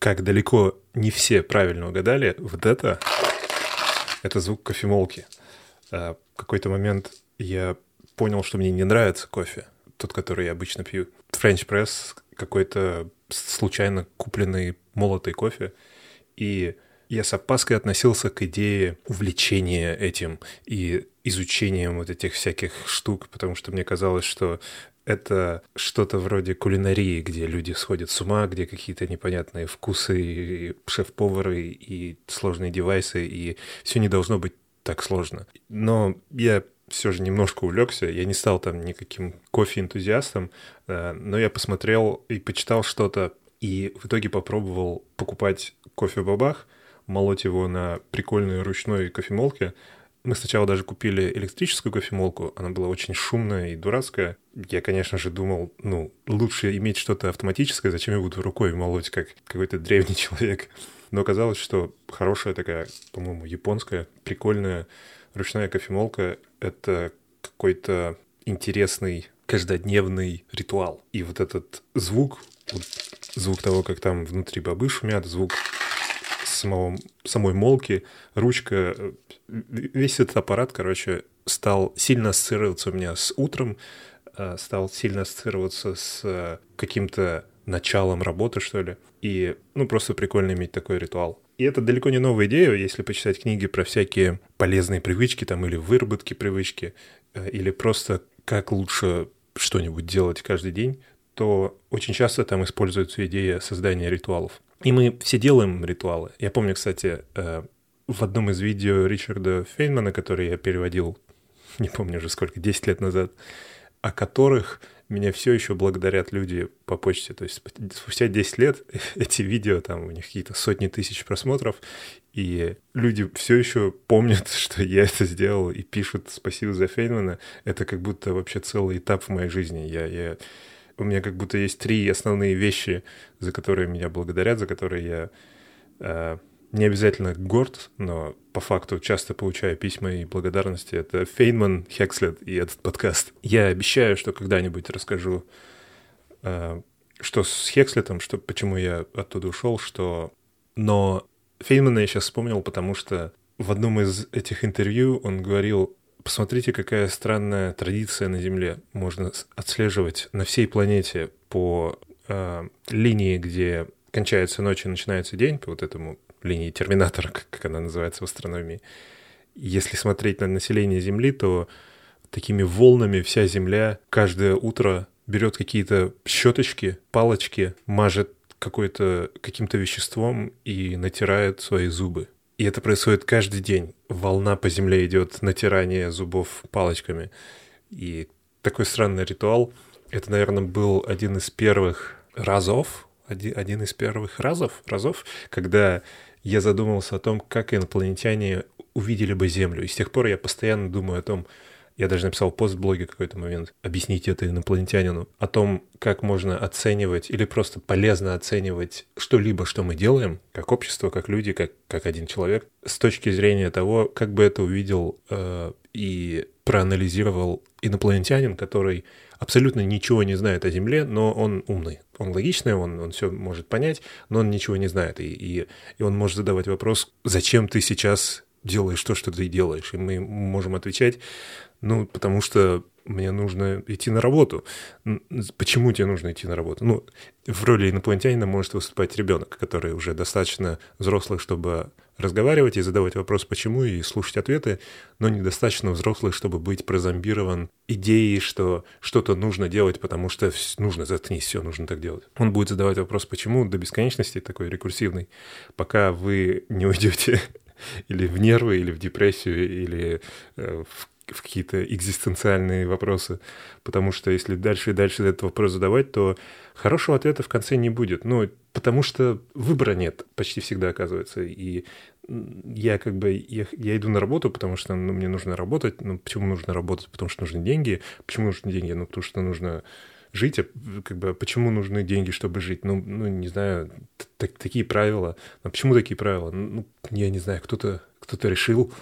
как далеко не все правильно угадали, вот это, это звук кофемолки. А, в какой-то момент я понял, что мне не нравится кофе, тот, который я обычно пью. French Press, какой-то случайно купленный молотый кофе. И я с опаской относился к идее увлечения этим и изучением вот этих всяких штук, потому что мне казалось, что это что-то вроде кулинарии, где люди сходят с ума, где какие-то непонятные вкусы, шеф-повары и сложные девайсы, и все не должно быть так сложно. Но я все же немножко увлекся. Я не стал там никаким кофе-энтузиастом, э, но я посмотрел и почитал что-то, и в итоге попробовал покупать кофе в бабах, молоть его на прикольной ручной кофемолке, мы сначала даже купили электрическую кофемолку, она была очень шумная и дурацкая. Я, конечно же, думал, ну, лучше иметь что-то автоматическое, зачем я буду рукой молоть, как какой-то древний человек. Но оказалось, что хорошая такая, по-моему, японская, прикольная ручная кофемолка — это какой-то интересный каждодневный ритуал. И вот этот звук, звук того, как там внутри бобы шумят, звук самого, самой молки, ручка, весь этот аппарат, короче, стал сильно ассоциироваться у меня с утром, э, стал сильно ассоциироваться с э, каким-то началом работы, что ли. И, ну, просто прикольно иметь такой ритуал. И это далеко не новая идея, если почитать книги про всякие полезные привычки там или выработки привычки, э, или просто как лучше что-нибудь делать каждый день, то очень часто там используется идея создания ритуалов. И мы все делаем ритуалы. Я помню, кстати, э, в одном из видео Ричарда Фейнмана, который я переводил, не помню уже сколько, 10 лет назад, о которых меня все еще благодарят люди по почте. То есть спустя 10 лет эти видео, там у них какие-то сотни тысяч просмотров, и люди все еще помнят, что я это сделал, и пишут спасибо за Фейнмана. Это как будто вообще целый этап в моей жизни. Я, я у меня как будто есть три основные вещи, за которые меня благодарят, за которые я э, не обязательно горд, но по факту часто получаю письма и благодарности. Это Фейнман, Хекслет и этот подкаст. Я обещаю, что когда-нибудь расскажу, э, что с Хекслетом, что, почему я оттуда ушел, что... Но Фейнмана я сейчас вспомнил, потому что в одном из этих интервью он говорил Посмотрите, какая странная традиция на Земле. Можно отслеживать на всей планете по э, линии, где кончается ночь и начинается день, по вот этому линии терминатора, как, она называется в астрономии. Если смотреть на население Земли, то такими волнами вся Земля каждое утро берет какие-то щеточки, палочки, мажет какой-то каким-то веществом и натирает свои зубы. И это происходит каждый день. Волна по земле идет натирание зубов палочками. И такой странный ритуал. Это, наверное, был один из первых разов, один, один из первых разов, разов, когда я задумался о том, как инопланетяне увидели бы Землю. И с тех пор я постоянно думаю о том, я даже написал пост в блоге какой-то момент, объяснить это инопланетянину, о том, как можно оценивать или просто полезно оценивать что-либо, что мы делаем, как общество, как люди, как, как один человек, с точки зрения того, как бы это увидел э, и проанализировал инопланетянин, который абсолютно ничего не знает о Земле, но он умный. Он логичный, он, он все может понять, но он ничего не знает. И, и, и он может задавать вопрос, зачем ты сейчас делаешь то, что ты делаешь. И мы можем отвечать, ну, потому что мне нужно идти на работу. Почему тебе нужно идти на работу? Ну, в роли инопланетянина может выступать ребенок, который уже достаточно взрослый, чтобы разговаривать и задавать вопрос «почему» и слушать ответы, но недостаточно взрослый, чтобы быть прозомбирован идеей, что что-то нужно делать, потому что нужно, заткнись, все, нужно так делать. Он будет задавать вопрос «почему» до бесконечности, такой рекурсивный, пока вы не уйдете или в нервы, или в депрессию, или э, в в какие-то экзистенциальные вопросы, потому что если дальше и дальше этот вопрос задавать, то хорошего ответа в конце не будет. Ну, потому что выбора нет почти всегда оказывается. И я как бы, я, я иду на работу, потому что ну, мне нужно работать. Ну, почему нужно работать? Потому что нужны деньги. Почему нужны деньги? Ну, потому что нужно жить, а как бы почему нужны деньги, чтобы жить? Ну, ну не знаю, такие правила. А почему такие правила? Ну, я не знаю, кто-то кто-то решил.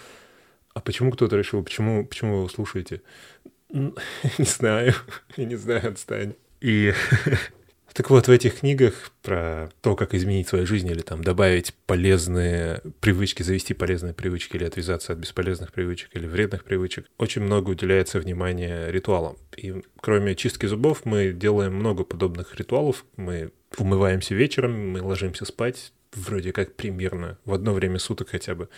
А почему кто-то решил? Почему, почему вы его слушаете? Не знаю, я не знаю, отстань. И Так вот, в этих книгах про то, как изменить свою жизнь или там добавить полезные привычки, завести полезные привычки или отвязаться от бесполезных привычек или вредных привычек, очень много уделяется внимания ритуалам. И кроме чистки зубов мы делаем много подобных ритуалов. Мы умываемся вечером, мы ложимся спать вроде как примерно в одно время суток хотя бы.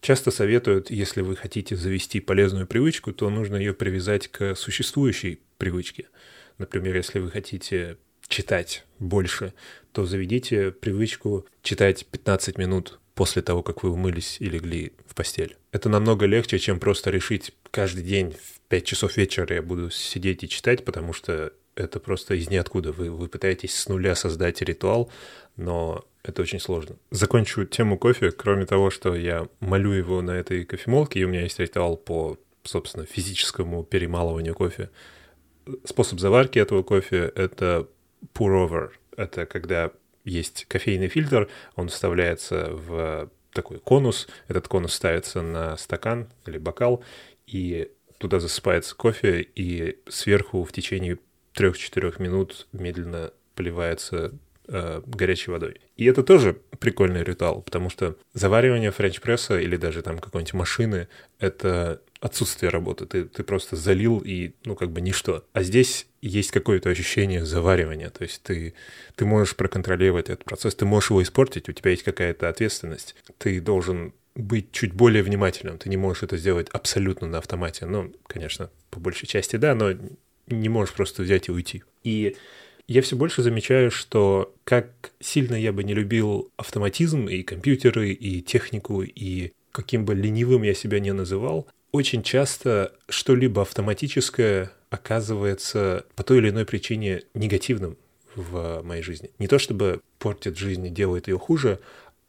Часто советуют, если вы хотите завести полезную привычку, то нужно ее привязать к существующей привычке. Например, если вы хотите читать больше, то заведите привычку читать 15 минут после того, как вы умылись и легли в постель. Это намного легче, чем просто решить каждый день в 5 часов вечера я буду сидеть и читать, потому что это просто из ниоткуда. Вы, вы пытаетесь с нуля создать ритуал, но это очень сложно. Закончу тему кофе. Кроме того, что я молю его на этой кофемолке, и у меня есть ритуал по, собственно, физическому перемалыванию кофе. Способ заварки этого кофе — это pour-over. Это когда есть кофейный фильтр, он вставляется в такой конус, этот конус ставится на стакан или бокал, и туда засыпается кофе, и сверху в течение 3-4 минут медленно поливается э, горячей водой. И это тоже прикольный ритуал, потому что заваривание френч-пресса или даже там какой-нибудь машины — это отсутствие работы. Ты, ты просто залил и, ну, как бы ничто. А здесь есть какое-то ощущение заваривания. То есть ты, ты можешь проконтролировать этот процесс, ты можешь его испортить, у тебя есть какая-то ответственность. Ты должен быть чуть более внимательным. Ты не можешь это сделать абсолютно на автомате. Ну, конечно, по большей части да, но не можешь просто взять и уйти. И я все больше замечаю, что как сильно я бы не любил автоматизм и компьютеры, и технику, и каким бы ленивым я себя не называл, очень часто что-либо автоматическое оказывается по той или иной причине негативным в моей жизни. Не то чтобы портит жизнь и делает ее хуже,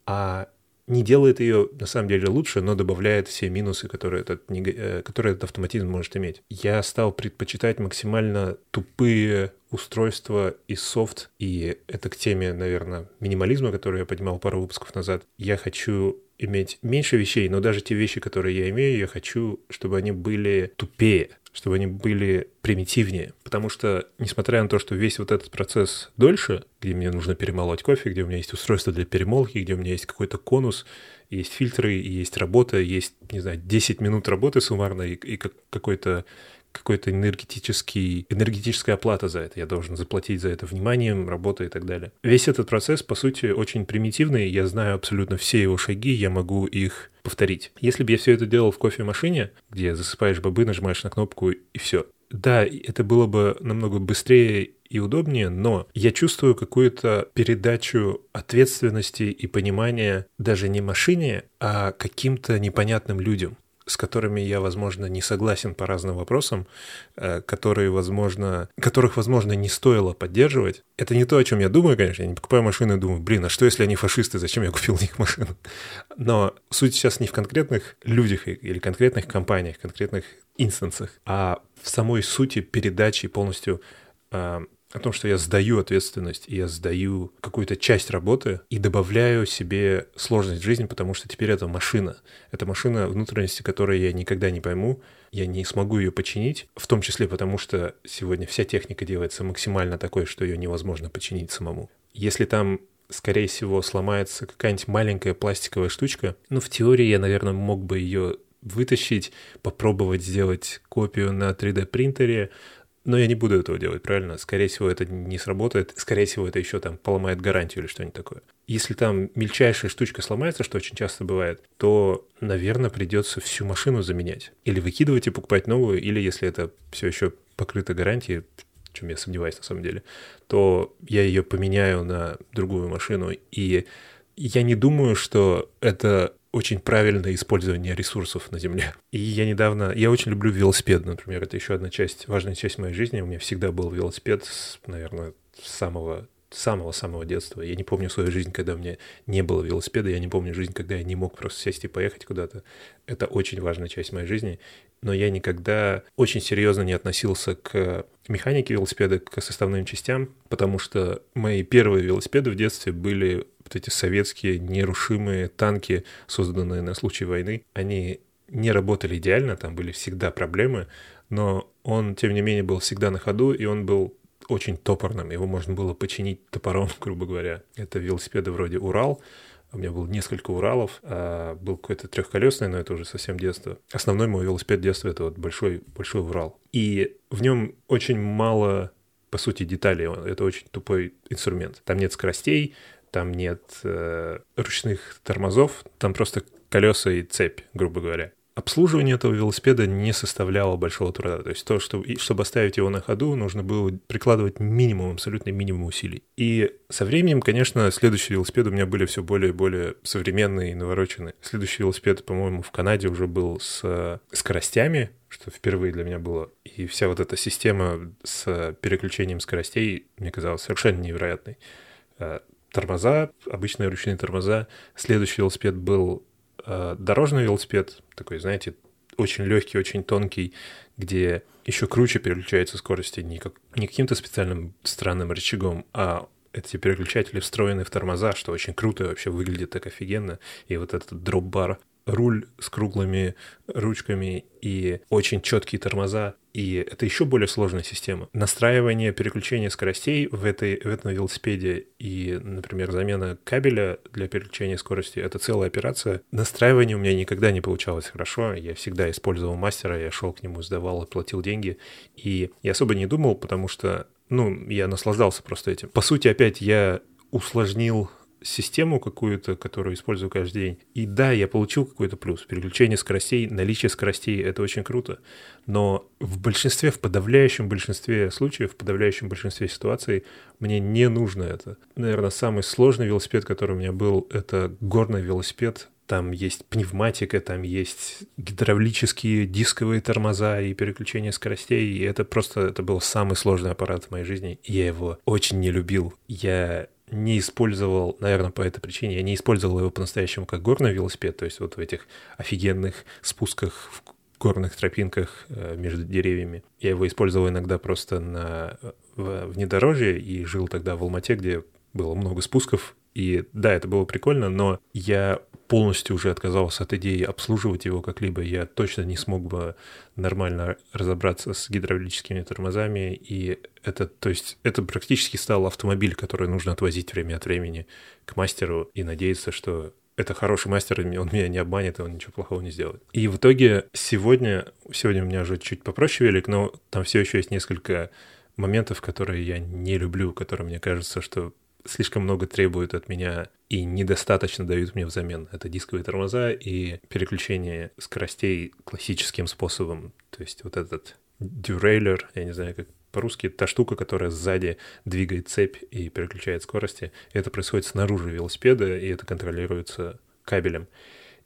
а не делает ее на самом деле лучше, но добавляет все минусы, которые этот, э, которые этот автоматизм может иметь. Я стал предпочитать максимально тупые устройства и софт, и это к теме, наверное, минимализма, который я поднимал пару выпусков назад. Я хочу иметь меньше вещей, но даже те вещи, которые я имею, я хочу, чтобы они были тупее, чтобы они были примитивнее. Потому что, несмотря на то, что весь вот этот процесс дольше, где мне нужно перемолоть кофе, где у меня есть устройство для перемолки, где у меня есть какой-то конус, есть фильтры, есть работа, есть, не знаю, 10 минут работы суммарно и, и какой-то какой-то энергетический, энергетическая оплата за это. Я должен заплатить за это вниманием, работой и так далее. Весь этот процесс, по сути, очень примитивный. Я знаю абсолютно все его шаги, я могу их повторить. Если бы я все это делал в кофемашине, где засыпаешь бобы, нажимаешь на кнопку и все. Да, это было бы намного быстрее и удобнее, но я чувствую какую-то передачу ответственности и понимания даже не машине, а каким-то непонятным людям с которыми я, возможно, не согласен по разным вопросам, э, которые, возможно, которых, возможно, не стоило поддерживать. Это не то, о чем я думаю, конечно. Я не покупаю машину и думаю, блин, а что, если они фашисты, зачем я купил у них машину? Но суть сейчас не в конкретных людях или конкретных компаниях, конкретных инстансах, а в самой сути передачи полностью э, о том, что я сдаю ответственность, и я сдаю какую-то часть работы и добавляю себе сложность в жизни, потому что теперь это машина. Это машина, внутренности которой я никогда не пойму, я не смогу ее починить, в том числе потому, что сегодня вся техника делается максимально такой, что ее невозможно починить самому. Если там скорее всего, сломается какая-нибудь маленькая пластиковая штучка. Ну, в теории я, наверное, мог бы ее вытащить, попробовать сделать копию на 3D принтере, но я не буду этого делать, правильно? Скорее всего, это не сработает. Скорее всего, это еще там поломает гарантию или что-нибудь такое. Если там мельчайшая штучка сломается, что очень часто бывает, то, наверное, придется всю машину заменять. Или выкидывать и покупать новую, или если это все еще покрыто гарантией, в чем я сомневаюсь на самом деле, то я ее поменяю на другую машину. И я не думаю, что это очень правильное использование ресурсов на Земле. И я недавно... Я очень люблю велосипед, например. Это еще одна часть, важная часть моей жизни. У меня всегда был велосипед, с, наверное, с самого самого-самого детства. Я не помню свою жизнь, когда у меня не было велосипеда, я не помню жизнь, когда я не мог просто сесть и поехать куда-то. Это очень важная часть моей жизни. Но я никогда очень серьезно не относился к механике велосипеда, к составным частям, потому что мои первые велосипеды в детстве были вот эти советские нерушимые танки, созданные на случай войны, они не работали идеально, там были всегда проблемы, но он, тем не менее, был всегда на ходу, и он был очень топорным. Его можно было починить топором, грубо говоря. Это велосипеды вроде «Урал», у меня было несколько Уралов, а был какой-то трехколесный, но это уже совсем детство. Основной мой велосипед детства — это вот большой, большой Урал. И в нем очень мало, по сути, деталей. Это очень тупой инструмент. Там нет скоростей, там нет э, ручных тормозов, там просто колеса и цепь, грубо говоря обслуживание этого велосипеда не составляло большого труда. То есть то, что, чтобы оставить его на ходу, нужно было прикладывать минимум, абсолютно минимум усилий. И со временем, конечно, следующие велосипеды у меня были все более и более современные и навороченные. Следующий велосипед, по-моему, в Канаде уже был с скоростями, что впервые для меня было. И вся вот эта система с переключением скоростей мне казалась совершенно невероятной. Э, тормоза, обычные ручные тормоза. Следующий велосипед был э, дорожный велосипед, такой, знаете, очень легкий, очень тонкий, где еще круче переключаются скорости не, как, не каким-то специальным странным рычагом, а эти переключатели встроены в тормоза, что очень круто вообще выглядит так офигенно. И вот этот дроп-бар руль с круглыми ручками и очень четкие тормоза. И это еще более сложная система. Настраивание переключения скоростей в, этой, в этом велосипеде и, например, замена кабеля для переключения скорости — это целая операция. Настраивание у меня никогда не получалось хорошо. Я всегда использовал мастера, я шел к нему, сдавал, платил деньги. И я особо не думал, потому что, ну, я наслаждался просто этим. По сути, опять я усложнил систему какую-то, которую использую каждый день. И да, я получил какой-то плюс. Переключение скоростей, наличие скоростей — это очень круто. Но в большинстве, в подавляющем большинстве случаев, в подавляющем большинстве ситуаций мне не нужно это. Наверное, самый сложный велосипед, который у меня был, это горный велосипед там есть пневматика, там есть гидравлические дисковые тормоза и переключение скоростей, и это просто, это был самый сложный аппарат в моей жизни, я его очень не любил. Я не использовал, наверное, по этой причине, я не использовал его по-настоящему как горный велосипед, то есть вот в этих офигенных спусках в горных тропинках э, между деревьями. Я его использовал иногда просто на внедорожье и жил тогда в Алмате, где было много спусков. И да, это было прикольно, но я полностью уже отказался от идеи обслуживать его как-либо, я точно не смог бы нормально разобраться с гидравлическими тормозами, и это, то есть, это практически стал автомобиль, который нужно отвозить время от времени к мастеру и надеяться, что это хороший мастер, он меня не обманет, он ничего плохого не сделает. И в итоге сегодня, сегодня у меня уже чуть попроще велик, но там все еще есть несколько моментов, которые я не люблю, которые мне кажется, что слишком много требуют от меня и недостаточно дают мне взамен. Это дисковые тормоза и переключение скоростей классическим способом. То есть вот этот дюрейлер, я не знаю, как по-русски, та штука, которая сзади двигает цепь и переключает скорости. Это происходит снаружи велосипеда, и это контролируется кабелем.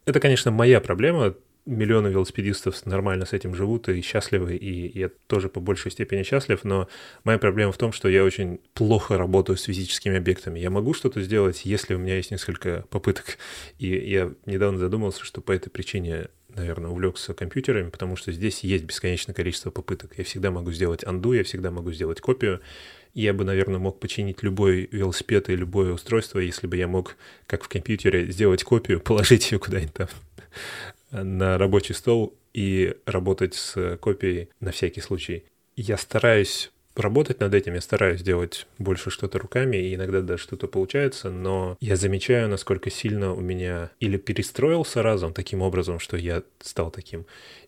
Это, конечно, моя проблема, миллионы велосипедистов нормально с этим живут и счастливы, и я тоже по большей степени счастлив, но моя проблема в том, что я очень плохо работаю с физическими объектами. Я могу что-то сделать, если у меня есть несколько попыток. И я недавно задумался, что по этой причине наверное, увлекся компьютерами, потому что здесь есть бесконечное количество попыток. Я всегда могу сделать анду, я всегда могу сделать копию. Я бы, наверное, мог починить любой велосипед и любое устройство, если бы я мог, как в компьютере, сделать копию, положить ее куда-нибудь там на рабочий стол и работать с копией на всякий случай. Я стараюсь работать над этим, я стараюсь делать больше что-то руками, и иногда даже что-то получается, но я замечаю, насколько сильно у меня или перестроился разум таким образом, что я стал таким,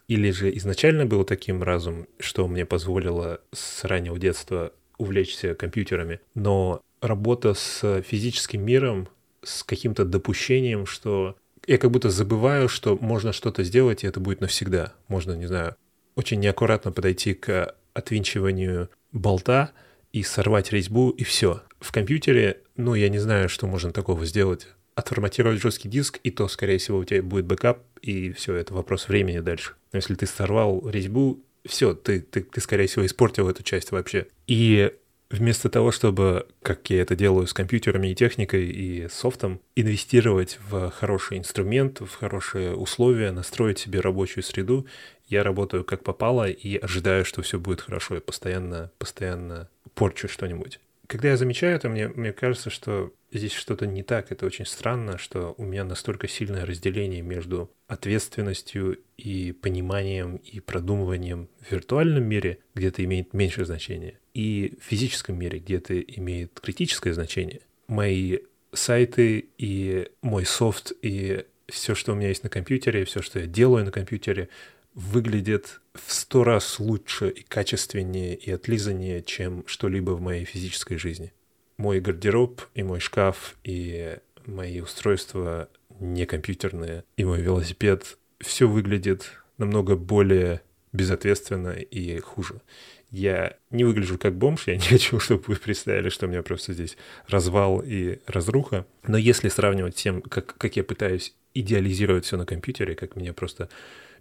или же изначально был таким разум, что мне позволило с раннего детства увлечься компьютерами, но работа с физическим миром, с каким-то допущением, что я как будто забываю, что можно что-то сделать, и это будет навсегда. Можно, не знаю, очень неаккуратно подойти к отвинчиванию болта и сорвать резьбу, и все. В компьютере, ну, я не знаю, что можно такого сделать. Отформатировать жесткий диск, и то, скорее всего, у тебя будет бэкап, и все, это вопрос времени дальше. Но если ты сорвал резьбу, все, ты, ты, ты, скорее всего, испортил эту часть вообще. И Вместо того, чтобы, как я это делаю с компьютерами и техникой и софтом, инвестировать в хороший инструмент, в хорошие условия, настроить себе рабочую среду, я работаю как попало и ожидаю, что все будет хорошо, и постоянно, постоянно порчу что-нибудь. Когда я замечаю это, мне, мне кажется, что здесь что-то не так. Это очень странно, что у меня настолько сильное разделение между ответственностью и пониманием и продумыванием в виртуальном мире где-то имеет меньше значения и в физическом мире, где это имеет критическое значение. Мои сайты и мой софт и все, что у меня есть на компьютере, все, что я делаю на компьютере, выглядит в сто раз лучше и качественнее и отлизаннее, чем что-либо в моей физической жизни. Мой гардероб и мой шкаф и мои устройства не компьютерные и мой велосипед, все выглядит намного более безответственно и хуже. Я не выгляжу как бомж, я не хочу, чтобы вы представили, что у меня просто здесь развал и разруха. Но если сравнивать с тем, как, как я пытаюсь идеализировать все на компьютере, как меня просто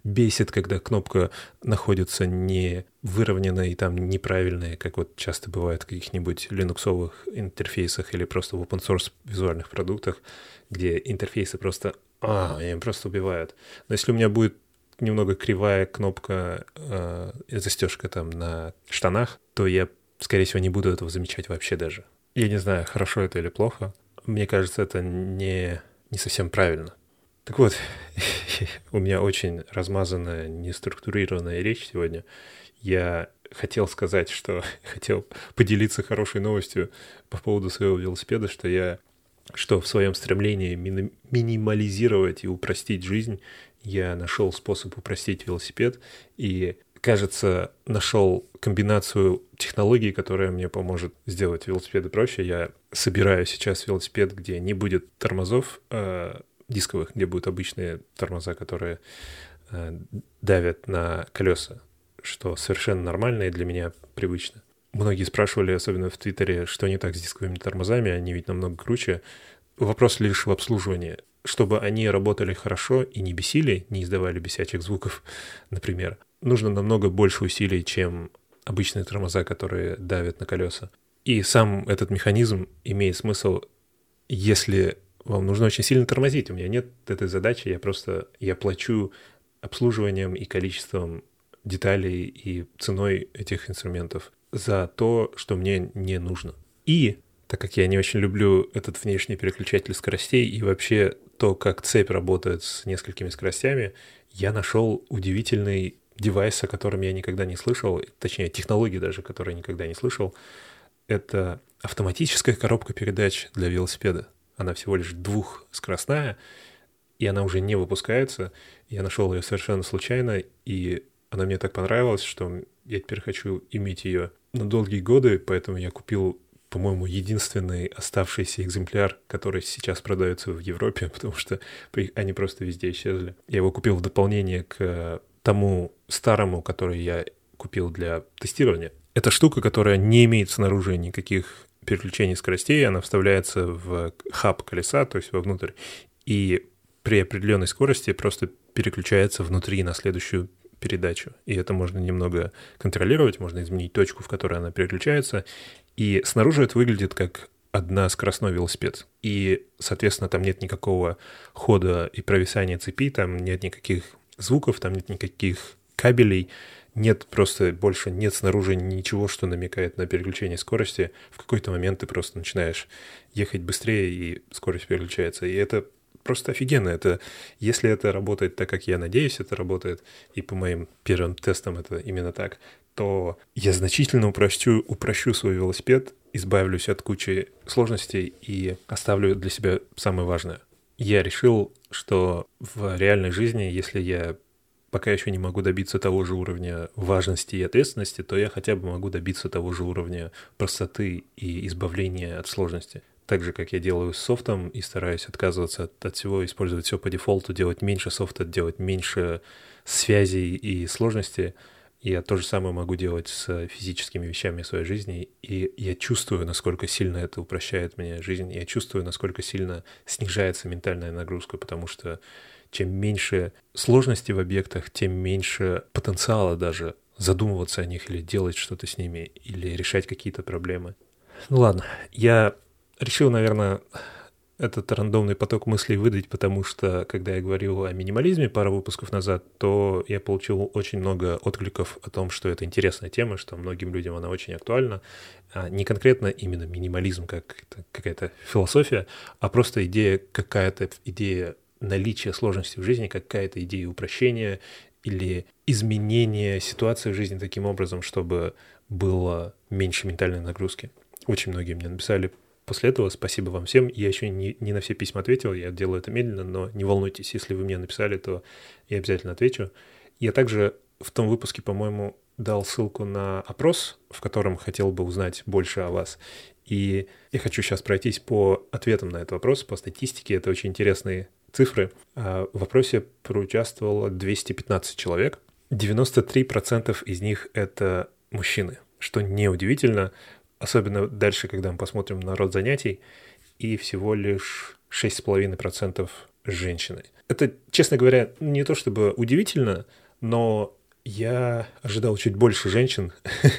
бесит, когда кнопка находится не выровненная и там неправильная, как вот часто бывает в каких-нибудь линуксовых интерфейсах или просто в open source визуальных продуктах, где интерфейсы просто, а, они просто убивают. Но если у меня будет немного кривая кнопка э, застежка там на штанах, то я, скорее всего, не буду этого замечать вообще даже. Я не знаю, хорошо это или плохо. Мне кажется, это не, не совсем правильно. Так вот, у меня очень размазанная, неструктурированная речь сегодня. Я хотел сказать, что хотел поделиться хорошей новостью по поводу своего велосипеда, что я что в своем стремлении мини- минимализировать и упростить жизнь, я нашел способ упростить велосипед и, кажется, нашел комбинацию технологий, которая мне поможет сделать велосипеды проще. Я собираю сейчас велосипед, где не будет тормозов, э, дисковых, где будут обычные тормоза, которые э, давят на колеса, что совершенно нормально и для меня привычно. Многие спрашивали, особенно в Твиттере, что не так с дисковыми тормозами, они ведь намного круче. Вопрос лишь в обслуживании. Чтобы они работали хорошо и не бесили, не издавали бесячих звуков, например, нужно намного больше усилий, чем обычные тормоза, которые давят на колеса. И сам этот механизм имеет смысл, если вам нужно очень сильно тормозить. У меня нет этой задачи, я просто, я плачу обслуживанием и количеством деталей и ценой этих инструментов за то, что мне не нужно. И так как я не очень люблю этот внешний переключатель скоростей и вообще то, как цепь работает с несколькими скоростями, я нашел удивительный девайс, о котором я никогда не слышал, точнее, технологии даже, которые я никогда не слышал. Это автоматическая коробка передач для велосипеда. Она всего лишь двухскоростная, и она уже не выпускается. Я нашел ее совершенно случайно, и она мне так понравилась, что я теперь хочу иметь ее на долгие годы, поэтому я купил, по-моему, единственный оставшийся экземпляр, который сейчас продается в Европе, потому что они просто везде исчезли. Я его купил в дополнение к тому старому, который я купил для тестирования. Это штука, которая не имеет снаружи никаких переключений скоростей, она вставляется в хаб колеса, то есть вовнутрь, и при определенной скорости просто переключается внутри на следующую передачу. И это можно немного контролировать, можно изменить точку, в которой она переключается. И снаружи это выглядит как одна скоростной велосипед. И, соответственно, там нет никакого хода и провисания цепи, там нет никаких звуков, там нет никаких кабелей, нет просто больше, нет снаружи ничего, что намекает на переключение скорости. В какой-то момент ты просто начинаешь ехать быстрее, и скорость переключается. И это просто офигенно. Это, если это работает так, как я надеюсь, это работает, и по моим первым тестам это именно так, то я значительно упрощу, упрощу свой велосипед, избавлюсь от кучи сложностей и оставлю для себя самое важное. Я решил, что в реальной жизни, если я пока еще не могу добиться того же уровня важности и ответственности, то я хотя бы могу добиться того же уровня простоты и избавления от сложности. Так же, как я делаю с софтом и стараюсь отказываться от, от всего, использовать все по дефолту, делать меньше софта, делать меньше связей и сложностей, я то же самое могу делать с физическими вещами в своей жизни, и я чувствую, насколько сильно это упрощает мне жизнь, я чувствую, насколько сильно снижается ментальная нагрузка, потому что чем меньше сложностей в объектах, тем меньше потенциала даже задумываться о них или делать что-то с ними, или решать какие-то проблемы. Ну ладно, я решил, наверное, этот рандомный поток мыслей выдать, потому что, когда я говорил о минимализме пару выпусков назад, то я получил очень много откликов о том, что это интересная тема, что многим людям она очень актуальна. А не конкретно именно минимализм как какая-то философия, а просто идея, какая-то идея наличие сложности в жизни, какая-то идея упрощения, или изменение ситуации в жизни таким образом, чтобы было меньше ментальной нагрузки. Очень многие мне написали после этого. Спасибо вам всем. Я еще не, не на все письма ответил, я делаю это медленно, но не волнуйтесь, если вы мне написали, то я обязательно отвечу. Я также в том выпуске, по-моему, дал ссылку на опрос, в котором хотел бы узнать больше о вас. И я хочу сейчас пройтись по ответам на этот вопрос, по статистике. Это очень интересные цифры. А в вопросе проучаствовало 215 человек. 93% из них — это мужчины, что неудивительно, особенно дальше, когда мы посмотрим на род занятий, и всего лишь 6,5% женщины. Это, честно говоря, не то чтобы удивительно, но я ожидал чуть больше женщин,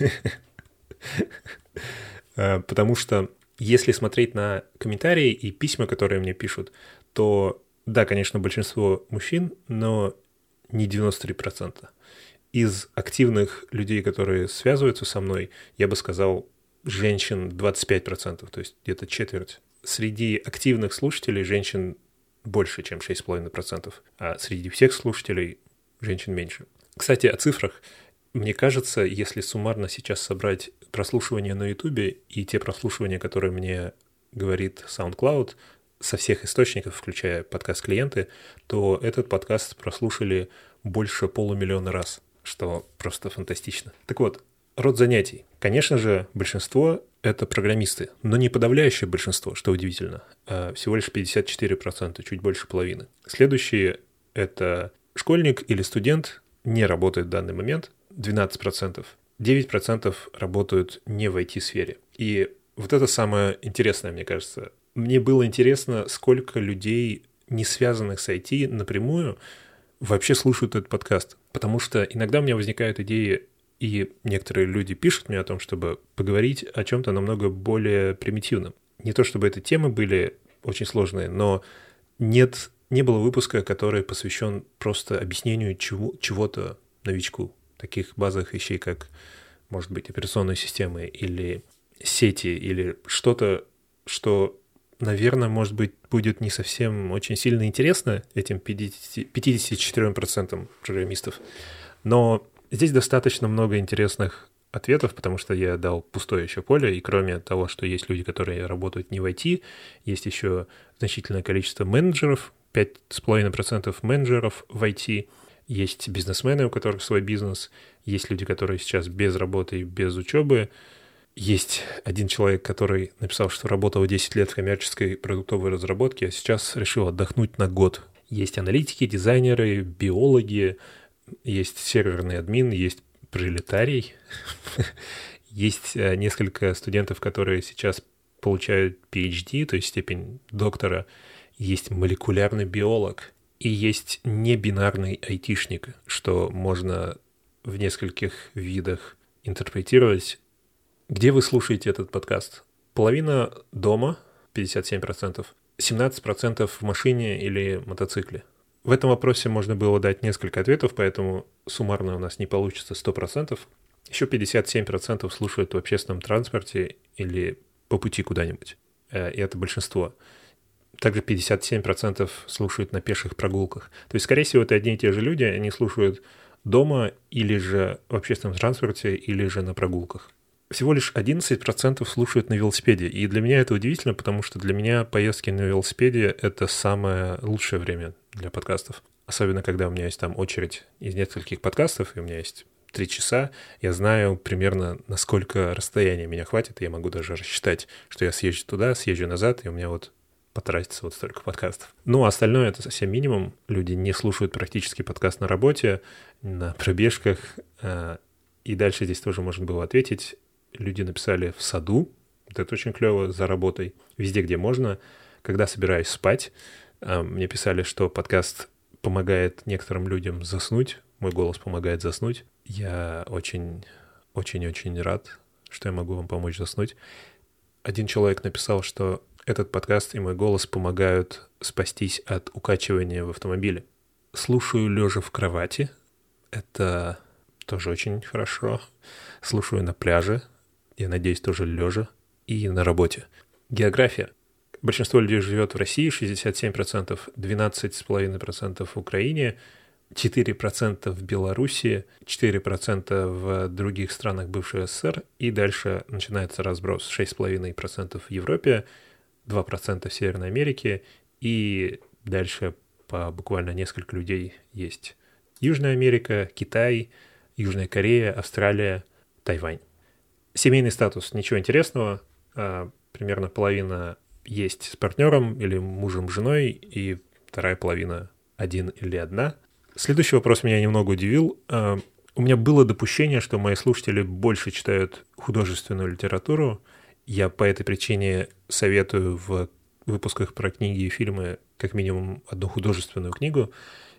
э, потому что если смотреть на комментарии и письма, которые мне пишут, то да, конечно, большинство мужчин, но не 93%. Из активных людей, которые связываются со мной, я бы сказал, женщин 25%, то есть где-то четверть. Среди активных слушателей женщин больше, чем 6,5%, а среди всех слушателей женщин меньше. Кстати, о цифрах. Мне кажется, если суммарно сейчас собрать прослушивания на YouTube и те прослушивания, которые мне говорит SoundCloud, со всех источников, включая подкаст-клиенты, то этот подкаст прослушали больше полумиллиона раз, что просто фантастично. Так вот, род занятий. Конечно же, большинство — это программисты, но не подавляющее большинство, что удивительно. А всего лишь 54%, чуть больше половины. Следующие — это школьник или студент, не работает в данный момент, 12%. 9% работают не в IT-сфере. И вот это самое интересное, мне кажется. Мне было интересно, сколько людей, не связанных с IT напрямую, вообще слушают этот подкаст. Потому что иногда у меня возникают идеи, и некоторые люди пишут мне о том, чтобы поговорить о чем-то намного более примитивном. Не то чтобы эти темы были очень сложные, но нет не было выпуска, который посвящен просто объяснению чего, чего-то новичку. Таких базовых вещей, как, может быть, операционные системы или сети, или что-то, что, наверное, может быть, будет не совсем очень сильно интересно этим 50, 54% программистов. Но здесь достаточно много интересных ответов, потому что я дал пустое еще поле, и кроме того, что есть люди, которые работают не в IT, есть еще значительное количество менеджеров, 5,5% менеджеров в IT, есть бизнесмены, у которых свой бизнес, есть люди, которые сейчас без работы и без учебы, есть один человек, который написал, что работал 10 лет в коммерческой продуктовой разработке, а сейчас решил отдохнуть на год. Есть аналитики, дизайнеры, биологи, есть серверный админ, есть пролетарий, есть э, несколько студентов, которые сейчас получают PhD, то есть степень доктора, есть молекулярный биолог и есть небинарный айтишник, что можно в нескольких видах интерпретировать. Где вы слушаете этот подкаст? Половина дома, 57%, 17% в машине или мотоцикле. В этом вопросе можно было дать несколько ответов, поэтому суммарно у нас не получится 100%. Еще 57% слушают в общественном транспорте или по пути куда-нибудь. Э, и это большинство также 57% слушают на пеших прогулках. То есть, скорее всего, это одни и те же люди, они слушают дома или же в общественном транспорте, или же на прогулках. Всего лишь 11% слушают на велосипеде. И для меня это удивительно, потому что для меня поездки на велосипеде — это самое лучшее время для подкастов. Особенно, когда у меня есть там очередь из нескольких подкастов, и у меня есть три часа, я знаю примерно, насколько расстояние меня хватит, и я могу даже рассчитать, что я съезжу туда, съезжу назад, и у меня вот потратится вот столько подкастов. Ну, а остальное это совсем минимум. Люди не слушают практически подкаст на работе, на пробежках. Э, и дальше здесь тоже можно было ответить. Люди написали в саду, это очень клево, за работой, везде, где можно. Когда собираюсь спать, мне писали, что подкаст помогает некоторым людям заснуть, мой голос помогает заснуть. Я очень, очень-очень рад, что я могу вам помочь заснуть. Один человек написал, что этот подкаст и мой голос помогают спастись от укачивания в автомобиле. Слушаю лежа в кровати. Это тоже очень хорошо. Слушаю на пляже. Я надеюсь, тоже лежа. И на работе. География. Большинство людей живет в России, 67%, 12,5% в Украине, 4% в Беларуси, 4% в других странах бывшей СССР, и дальше начинается разброс 6,5% в Европе, 2% в Северной Америке, и дальше по буквально несколько людей есть Южная Америка, Китай, Южная Корея, Австралия, Тайвань. Семейный статус, ничего интересного, а, примерно половина есть с партнером или мужем, женой, и вторая половина один или одна. Следующий вопрос меня немного удивил. А, у меня было допущение, что мои слушатели больше читают художественную литературу. Я по этой причине советую в выпусках про книги и фильмы как минимум одну художественную книгу,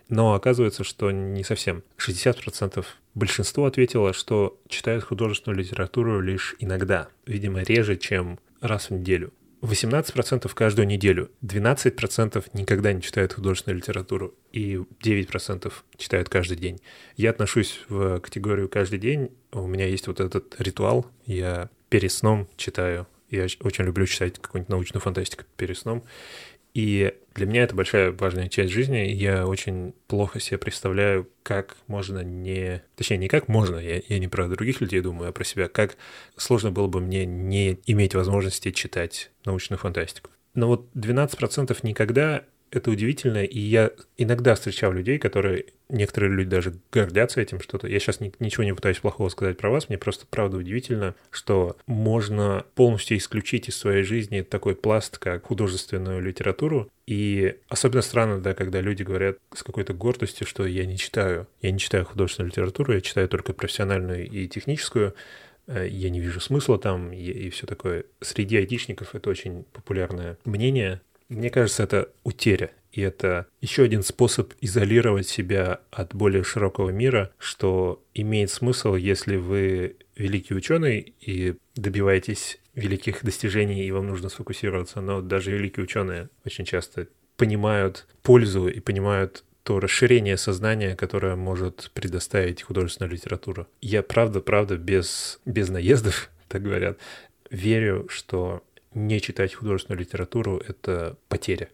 но оказывается, что не совсем. 60% большинство ответило, что читают художественную литературу лишь иногда, видимо, реже, чем раз в неделю. 18% каждую неделю, 12% никогда не читают художественную литературу и 9% читают каждый день. Я отношусь в категорию каждый день. У меня есть вот этот ритуал. Я перед сном читаю. Я очень люблю читать какую-нибудь научную фантастику перед сном. И для меня это большая важная часть жизни. Я очень плохо себе представляю, как можно не... Точнее, не как можно, я, я не про других людей думаю, а про себя. Как сложно было бы мне не иметь возможности читать научную фантастику. Но вот 12% никогда это удивительно, и я иногда встречал людей, которые, некоторые люди даже гордятся этим что-то. Я сейчас ни, ничего не пытаюсь плохого сказать про вас, мне просто правда удивительно, что можно полностью исключить из своей жизни такой пласт, как художественную литературу, и особенно странно, да, когда люди говорят с какой-то гордостью, что я не читаю, я не читаю художественную литературу, я читаю только профессиональную и техническую, э, я не вижу смысла там и, и все такое. Среди айтишников это очень популярное мнение, мне кажется, это утеря. И это еще один способ изолировать себя от более широкого мира, что имеет смысл, если вы великий ученый и добиваетесь великих достижений, и вам нужно сфокусироваться. Но даже великие ученые очень часто понимают пользу и понимают то расширение сознания, которое может предоставить художественная литература. Я правда, правда, без, без наездов, так говорят, верю, что не читать художественную литературу — это потеря.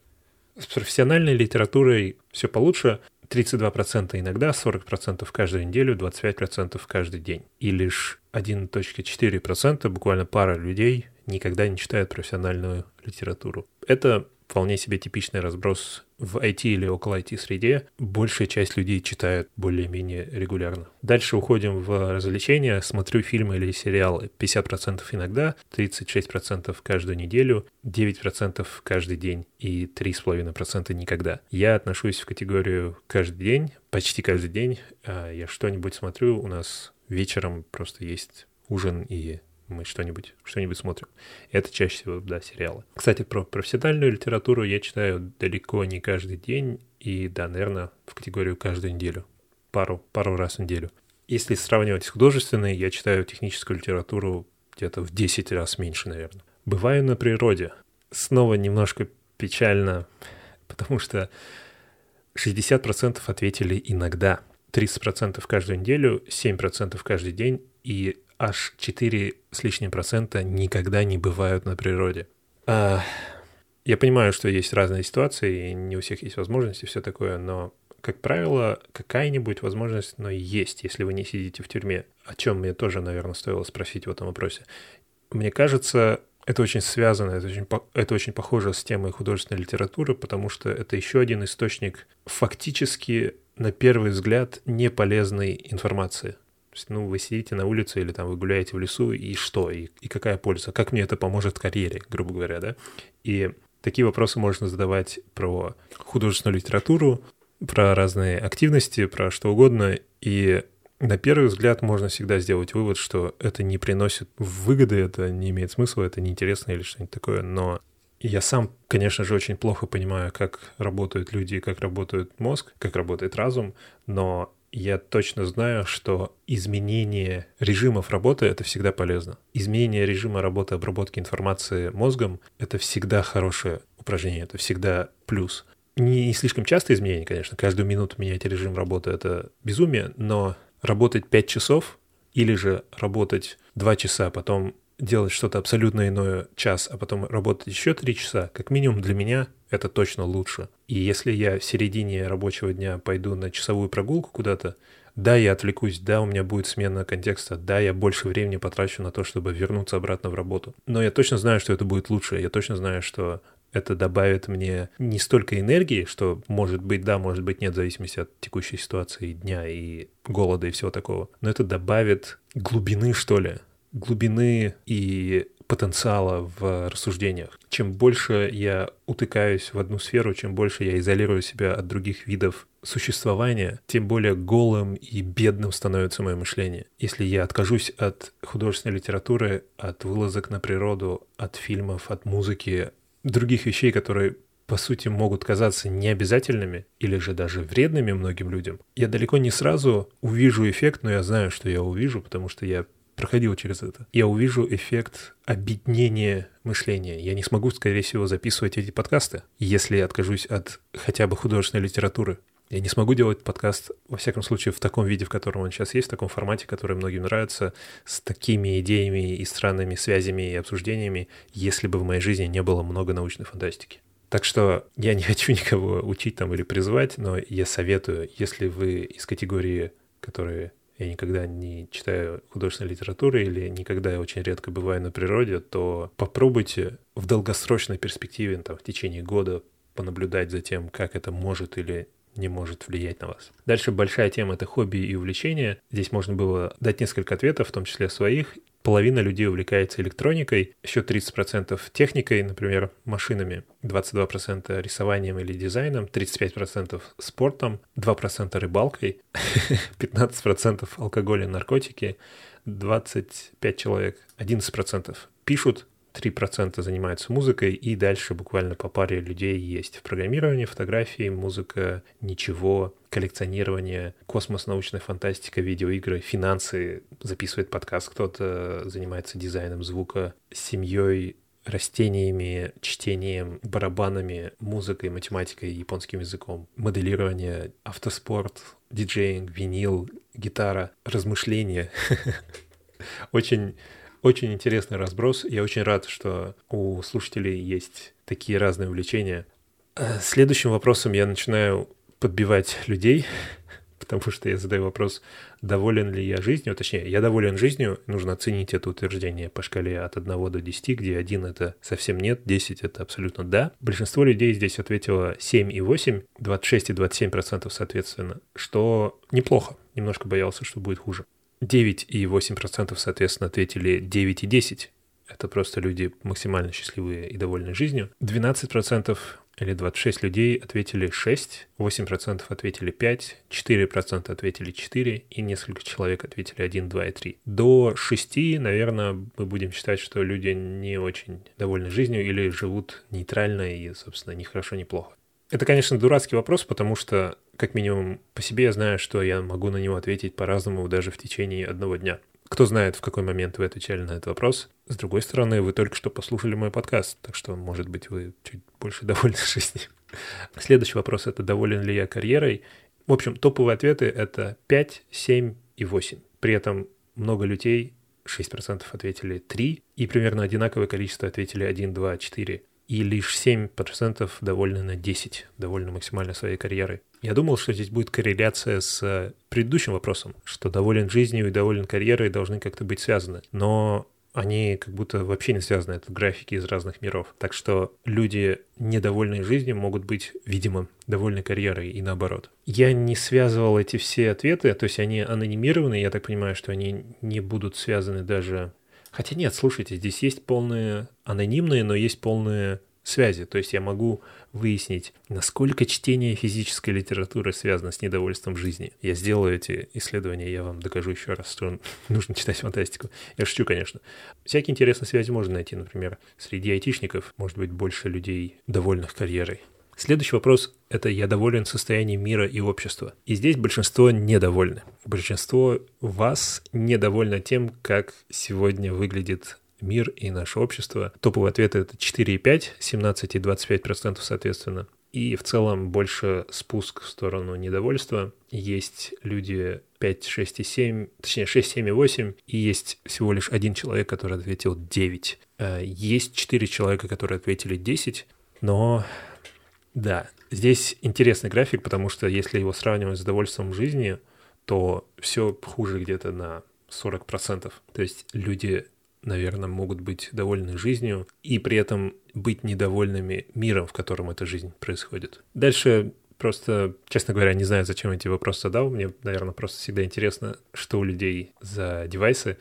С профессиональной литературой все получше. 32% иногда, 40% каждую неделю, 25% каждый день. И лишь 1.4%, буквально пара людей, никогда не читают профессиональную литературу. Это вполне себе типичный разброс в IT или около IT-среде. Большая часть людей читают более-менее регулярно. Дальше уходим в развлечения. Смотрю фильмы или сериалы 50% иногда, 36% каждую неделю, 9% каждый день и 3,5% никогда. Я отношусь в категорию каждый день, почти каждый день. А, я что-нибудь смотрю, у нас вечером просто есть ужин и мы что-нибудь что смотрим. Это чаще всего, да, сериалы. Кстати, про профессиональную литературу я читаю далеко не каждый день, и, да, наверное, в категорию каждую неделю. Пару, пару раз в неделю. Если сравнивать с художественной, я читаю техническую литературу где-то в 10 раз меньше, наверное. Бываю на природе. Снова немножко печально, потому что 60% ответили иногда, 30% каждую неделю, 7% каждый день, и аж 4 с лишним процента никогда не бывают на природе. А, я понимаю, что есть разные ситуации, и не у всех есть возможности, все такое, но, как правило, какая-нибудь возможность, но есть, если вы не сидите в тюрьме, о чем мне тоже, наверное, стоило спросить в этом вопросе. Мне кажется, это очень связано, это очень, это очень похоже с темой художественной литературы, потому что это еще один источник фактически, на первый взгляд, неполезной информации – ну, вы сидите на улице или там вы гуляете в лесу, и что? И, и какая польза? Как мне это поможет в карьере, грубо говоря, да? И такие вопросы можно задавать про художественную литературу, про разные активности, про что угодно. И на первый взгляд можно всегда сделать вывод, что это не приносит выгоды, это не имеет смысла, это неинтересно или что-нибудь такое. Но я сам, конечно же, очень плохо понимаю, как работают люди, как работает мозг, как работает разум, но я точно знаю, что изменение режимов работы — это всегда полезно. Изменение режима работы обработки информации мозгом — это всегда хорошее упражнение, это всегда плюс. Не слишком часто изменение, конечно, каждую минуту менять режим работы — это безумие, но работать 5 часов или же работать 2 часа, потом делать что-то абсолютно иное час, а потом работать еще три часа, как минимум для меня это точно лучше. И если я в середине рабочего дня пойду на часовую прогулку куда-то, да, я отвлекусь, да, у меня будет смена контекста, да, я больше времени потрачу на то, чтобы вернуться обратно в работу. Но я точно знаю, что это будет лучше, я точно знаю, что это добавит мне не столько энергии, что может быть да, может быть нет, в зависимости от текущей ситуации дня и голода и всего такого, но это добавит глубины, что ли, глубины и потенциала в рассуждениях. Чем больше я утыкаюсь в одну сферу, чем больше я изолирую себя от других видов существования, тем более голым и бедным становится мое мышление. Если я откажусь от художественной литературы, от вылазок на природу, от фильмов, от музыки, других вещей, которые по сути, могут казаться необязательными или же даже вредными многим людям, я далеко не сразу увижу эффект, но я знаю, что я увижу, потому что я проходил через это. Я увижу эффект объединения мышления. Я не смогу, скорее всего, записывать эти подкасты, если я откажусь от хотя бы художественной литературы. Я не смогу делать подкаст, во всяком случае, в таком виде, в котором он сейчас есть, в таком формате, который многим нравится, с такими идеями и странными связями и обсуждениями, если бы в моей жизни не было много научной фантастики. Так что я не хочу никого учить там или призывать, но я советую, если вы из категории, которые я никогда не читаю художественной литературы или никогда я очень редко бываю на природе, то попробуйте в долгосрочной перспективе, там, в течение года понаблюдать за тем, как это может или не может влиять на вас. Дальше большая тема — это хобби и увлечения. Здесь можно было дать несколько ответов, в том числе своих. Половина людей увлекается электроникой, еще 30% техникой, например, машинами, 22% рисованием или дизайном, 35% спортом, 2% рыбалкой, 15% алкоголь и наркотики, 25 человек, 11% пишут, 3% занимаются музыкой, и дальше буквально по паре людей есть в программировании, фотографии, музыка, ничего, коллекционирование, космос, научная фантастика, видеоигры, финансы, записывает подкаст, кто-то занимается дизайном звука, семьей, растениями, чтением, барабанами, музыкой, математикой, японским языком, моделирование, автоспорт, диджеинг, винил, гитара, размышления. Очень очень интересный разброс. Я очень рад, что у слушателей есть такие разные увлечения. Э, следующим вопросом я начинаю подбивать людей, потому что я задаю вопрос, доволен ли я жизнью, точнее, я доволен жизнью, нужно оценить это утверждение по шкале от 1 до 10, где 1 это совсем нет, 10 это абсолютно да. Большинство людей здесь ответило 7 и 8, 26 и 27 процентов соответственно, что неплохо, немножко боялся, что будет хуже. 9,8% соответственно ответили 9 и 10. Это просто люди максимально счастливые и довольны жизнью. 12% или 26 людей ответили 6, 8% ответили 5, 4% ответили 4 и несколько человек ответили 1, 2 и 3. До 6, наверное, мы будем считать, что люди не очень довольны жизнью или живут нейтрально и, собственно, ни хорошо, ни плохо. Это, конечно, дурацкий вопрос, потому что как минимум по себе я знаю, что я могу на него ответить по-разному даже в течение одного дня. Кто знает, в какой момент вы отвечали на этот вопрос. С другой стороны, вы только что послушали мой подкаст, так что, может быть, вы чуть больше довольны жизнью. Следующий вопрос — это доволен ли я карьерой. В общем, топовые ответы — это 5, 7 и 8. При этом много людей, 6% ответили 3, и примерно одинаковое количество ответили 1, 2, 4 и лишь 7% довольны на 10, довольны максимально своей карьерой. Я думал, что здесь будет корреляция с предыдущим вопросом, что доволен жизнью и доволен карьерой должны как-то быть связаны. Но они как будто вообще не связаны, это графики из разных миров. Так что люди, недовольные жизнью, могут быть, видимо, довольны карьерой и наоборот. Я не связывал эти все ответы, то есть они анонимированы, я так понимаю, что они не будут связаны даже Хотя нет, слушайте, здесь есть полные анонимные, но есть полные связи. То есть я могу выяснить, насколько чтение физической литературы связано с недовольством жизни. Я сделаю эти исследования, я вам докажу еще раз, что нужно читать фантастику. Я шучу, конечно. Всякие интересные связи можно найти, например, среди айтишников может быть больше людей, довольных карьерой. Следующий вопрос – это «я доволен состоянием мира и общества». И здесь большинство недовольны. Большинство вас недовольно тем, как сегодня выглядит мир и наше общество. Топовые ответы — это 4,5, 17 и 25% соответственно. и в целом больше спуск в сторону недовольства. Есть люди 5, 6 и 7, точнее 6, 7 и 8, и есть всего лишь один человек, который ответил 9. Э, есть 4 человека, которые ответили 10, но да, здесь интересный график, потому что если его сравнивать с довольством жизни, то все хуже где-то на 40%. То есть люди наверное, могут быть довольны жизнью и при этом быть недовольными миром, в котором эта жизнь происходит. Дальше просто, честно говоря, не знаю, зачем эти вопросы задал. Мне, наверное, просто всегда интересно, что у людей за девайсы.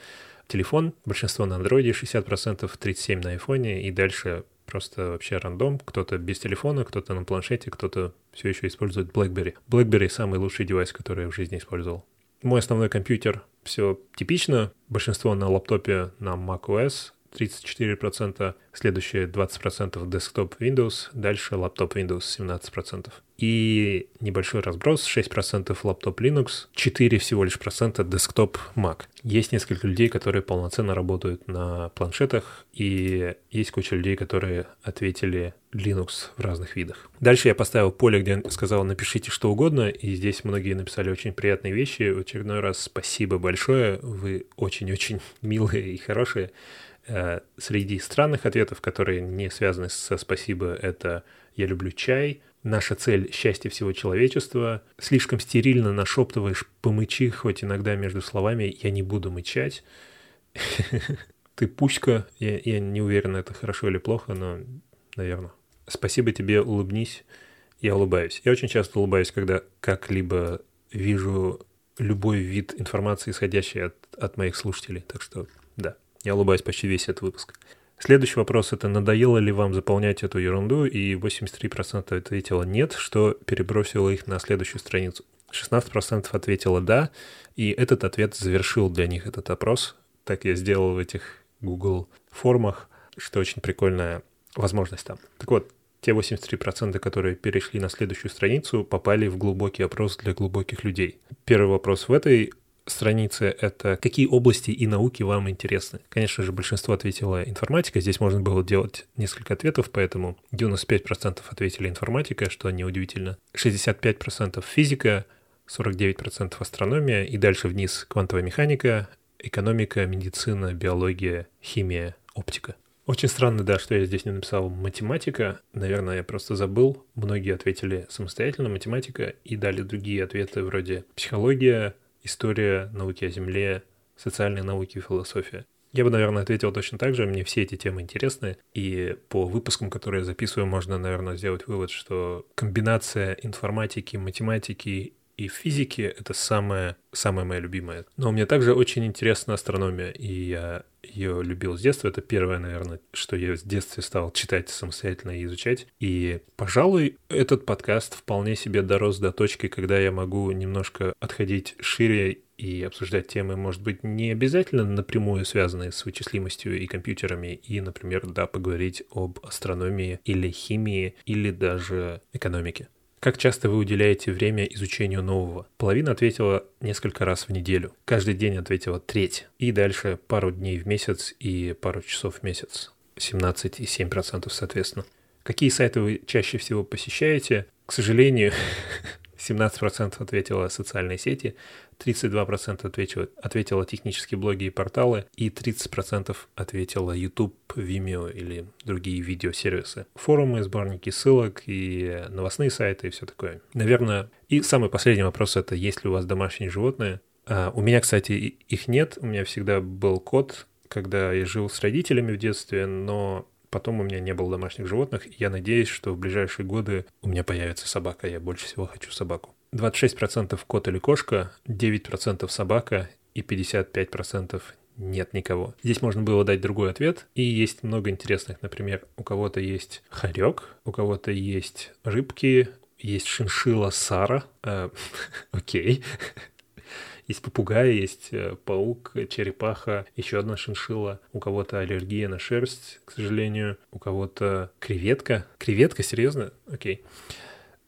Телефон, большинство на андроиде, 60%, 37% на айфоне, и дальше просто вообще рандом. Кто-то без телефона, кто-то на планшете, кто-то все еще использует BlackBerry. BlackBerry — самый лучший девайс, который я в жизни использовал. Мой основной компьютер все типично. Большинство на лаптопе на macOS, 34%, следующие 20% desktop Windows, дальше лаптоп Windows 17%. И небольшой разброс, 6% лаптоп Linux, 4 всего лишь процента desktop Mac. Есть несколько людей, которые полноценно работают на планшетах, и есть куча людей, которые ответили Linux в разных видах. Дальше я поставил поле, где сказал «напишите что угодно», и здесь многие написали очень приятные вещи. В очередной раз спасибо большое, вы очень-очень милые и хорошие. Э, среди странных ответов, которые не связаны со «спасибо», это «я люблю чай», «наша цель – счастье всего человечества», «слишком стерильно нашептываешь помычи, хоть иногда между словами «я не буду мычать», «ты пуська», я, я не уверен, это хорошо или плохо, но, наверное. «Спасибо тебе, улыбнись», я улыбаюсь. Я очень часто улыбаюсь, когда как-либо вижу любой вид информации, исходящей от, от моих слушателей. Так что, да. Я улыбаюсь почти весь этот выпуск. Следующий вопрос — это надоело ли вам заполнять эту ерунду? И 83% ответило нет, что перебросило их на следующую страницу. 16% ответило «да», и этот ответ завершил для них этот опрос. Так я сделал в этих Google формах, что очень прикольная возможность там. Так вот, те 83%, которые перешли на следующую страницу, попали в глубокий опрос для глубоких людей. Первый вопрос в этой странице — это какие области и науки вам интересны. Конечно же, большинство ответило информатика. Здесь можно было делать несколько ответов, поэтому 95% ответили информатика, что неудивительно. 65% физика, 49% астрономия и дальше вниз квантовая механика, экономика, медицина, биология, химия, оптика. Очень странно, да, что я здесь не написал математика. Наверное, я просто забыл. Многие ответили самостоятельно математика и дали другие ответы вроде психология, история науки о Земле, социальные науки и философия. Я бы, наверное, ответил точно так же. Мне все эти темы интересны. И по выпускам, которые я записываю, можно, наверное, сделать вывод, что комбинация информатики, математики и физики — это самое, самое мое любимое. Но мне также очень интересна астрономия, и я ее любил с детства. Это первое, наверное, что я с детства стал читать самостоятельно и изучать. И, пожалуй, этот подкаст вполне себе дорос до точки, когда я могу немножко отходить шире и обсуждать темы, может быть, не обязательно напрямую связанные с вычислимостью и компьютерами, и, например, да, поговорить об астрономии или химии, или даже экономике. Как часто вы уделяете время изучению нового? Половина ответила несколько раз в неделю. Каждый день ответила треть. И дальше пару дней в месяц и пару часов в месяц. 17 и 7% соответственно. Какие сайты вы чаще всего посещаете? К сожалению, 17% ответило социальные сети, 32% ответило, ответило технические блоги и порталы, и 30% ответило YouTube, Vimeo или другие видеосервисы. Форумы, сборники ссылок и новостные сайты и все такое. Наверное, и самый последний вопрос — это есть ли у вас домашние животные? Uh, у меня, кстати, их нет. У меня всегда был кот, когда я жил с родителями в детстве, но Потом у меня не было домашних животных, я надеюсь, что в ближайшие годы у меня появится собака. Я больше всего хочу собаку. 26% кот или кошка, 9% собака и 55% нет никого. Здесь можно было дать другой ответ, и есть много интересных. Например, у кого-то есть хорек, у кого-то есть рыбки, есть шиншила Сара. Э, окей. Есть попугай, есть э, паук, черепаха, еще одна шиншилла. У кого-то аллергия на шерсть, к сожалению. У кого-то креветка. Креветка, серьезно? Окей.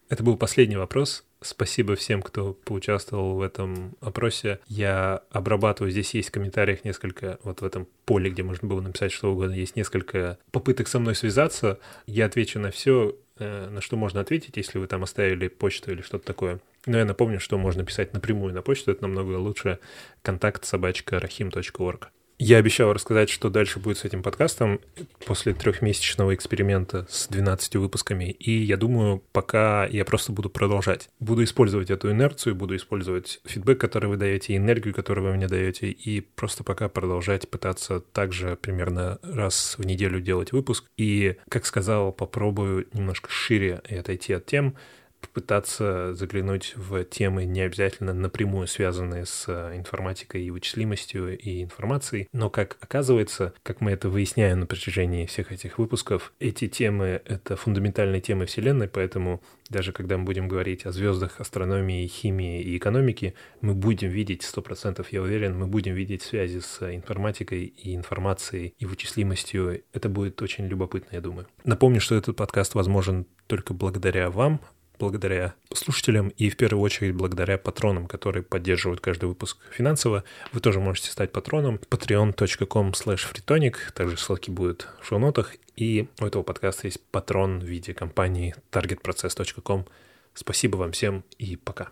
Это был последний вопрос. Спасибо всем, кто поучаствовал в этом опросе. Я обрабатываю, здесь есть в комментариях несколько, вот в этом поле, где можно было написать что угодно, есть несколько попыток со мной связаться. Я отвечу на все. Э, на что можно ответить, если вы там оставили почту или что-то такое. Но я напомню, что можно писать напрямую на почту, это намного лучше. Контакт собачка rahim.org. Я обещал рассказать, что дальше будет с этим подкастом после трехмесячного эксперимента с 12 выпусками. И я думаю, пока я просто буду продолжать. Буду использовать эту инерцию, буду использовать фидбэк, который вы даете, энергию, которую вы мне даете, и просто пока продолжать пытаться также примерно раз в неделю делать выпуск. И, как сказал, попробую немножко шире и отойти от тем, попытаться заглянуть в темы, не обязательно напрямую связанные с э, информатикой и вычислимостью и информацией, но как оказывается, как мы это выясняем на протяжении всех этих выпусков, эти темы — это фундаментальные темы Вселенной, поэтому даже когда мы будем говорить о звездах, астрономии, химии и экономике, мы будем видеть, сто процентов я уверен, мы будем видеть связи с информатикой и информацией и вычислимостью. Это будет очень любопытно, я думаю. Напомню, что этот подкаст возможен только благодаря вам, благодаря слушателям и в первую очередь благодаря патронам, которые поддерживают каждый выпуск финансово. Вы тоже можете стать патроном. patreon.com slash freetonic. Также ссылки будут в шоу-нотах. И у этого подкаста есть патрон в виде компании targetprocess.com. Спасибо вам всем и пока.